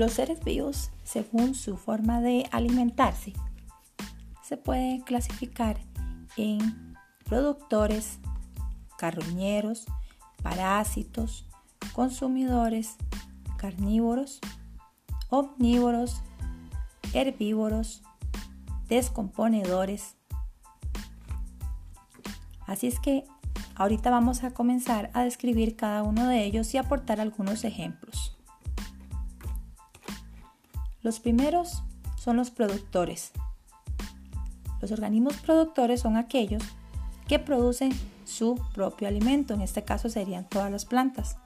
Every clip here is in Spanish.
Los seres vivos, según su forma de alimentarse, se pueden clasificar en productores, carroñeros, parásitos, consumidores, carnívoros, omnívoros, herbívoros, descomponedores. Así es que ahorita vamos a comenzar a describir cada uno de ellos y aportar algunos ejemplos. Los primeros son los productores. Los organismos productores son aquellos que producen su propio alimento, en este caso serían todas las plantas,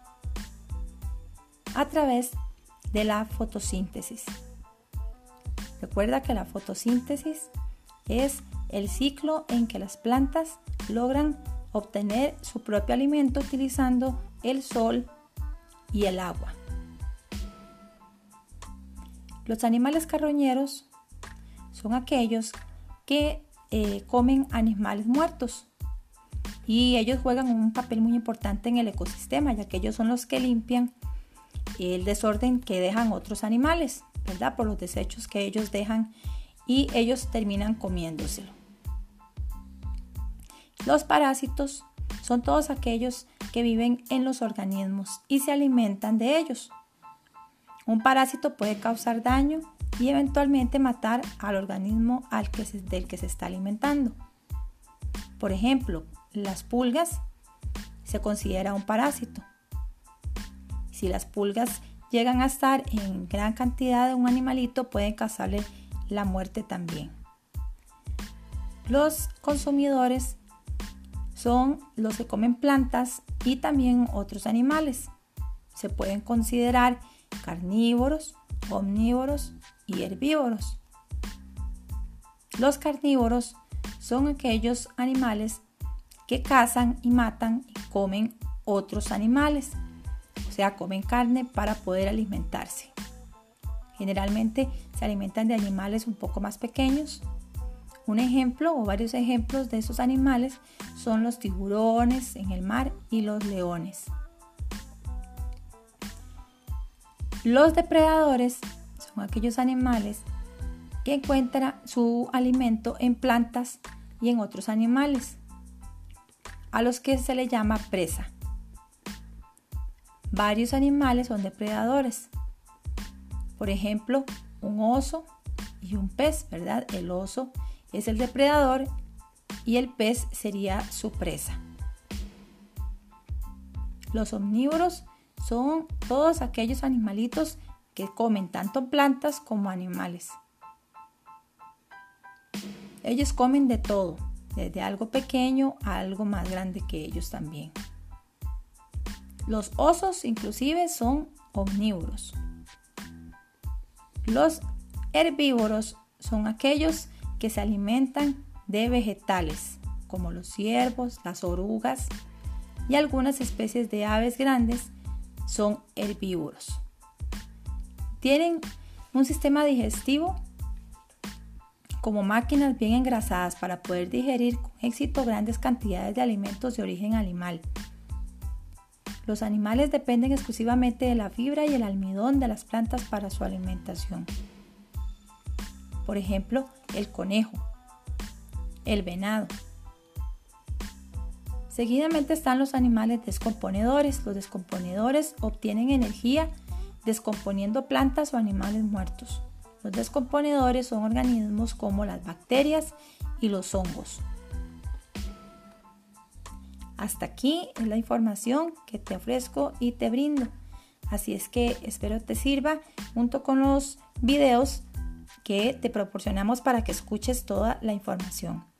a través de la fotosíntesis. Recuerda que la fotosíntesis es el ciclo en que las plantas logran obtener su propio alimento utilizando el sol y el agua. Los animales carroñeros son aquellos que eh, comen animales muertos y ellos juegan un papel muy importante en el ecosistema ya que ellos son los que limpian el desorden que dejan otros animales. ¿verdad? Por los desechos que ellos dejan y ellos terminan comiéndoselo. Los parásitos son todos aquellos que viven en los organismos y se alimentan de ellos. Un parásito puede causar daño y eventualmente matar al organismo al que del que se está alimentando. Por ejemplo, las pulgas se considera un parásito. Si las pulgas llegan a estar en gran cantidad de un animalito, pueden causarle la muerte también. Los consumidores son los que comen plantas y también otros animales. Se pueden considerar carnívoros, omnívoros y herbívoros. Los carnívoros son aquellos animales que cazan y matan y comen otros animales sea, comen carne para poder alimentarse. Generalmente se alimentan de animales un poco más pequeños. Un ejemplo o varios ejemplos de esos animales son los tiburones en el mar y los leones. Los depredadores son aquellos animales que encuentran su alimento en plantas y en otros animales, a los que se le llama presa. Varios animales son depredadores. Por ejemplo, un oso y un pez, ¿verdad? El oso es el depredador y el pez sería su presa. Los omnívoros son todos aquellos animalitos que comen tanto plantas como animales. Ellos comen de todo, desde algo pequeño a algo más grande que ellos también. Los osos inclusive son omnívoros. Los herbívoros son aquellos que se alimentan de vegetales, como los ciervos, las orugas y algunas especies de aves grandes son herbívoros. Tienen un sistema digestivo como máquinas bien engrasadas para poder digerir con éxito grandes cantidades de alimentos de origen animal los animales dependen exclusivamente de la fibra y el almidón de las plantas para su alimentación. Por ejemplo, el conejo, el venado. Seguidamente están los animales descomponedores. Los descomponedores obtienen energía descomponiendo plantas o animales muertos. Los descomponedores son organismos como las bacterias y los hongos. Hasta aquí es la información que te ofrezco y te brindo. Así es que espero te sirva junto con los videos que te proporcionamos para que escuches toda la información.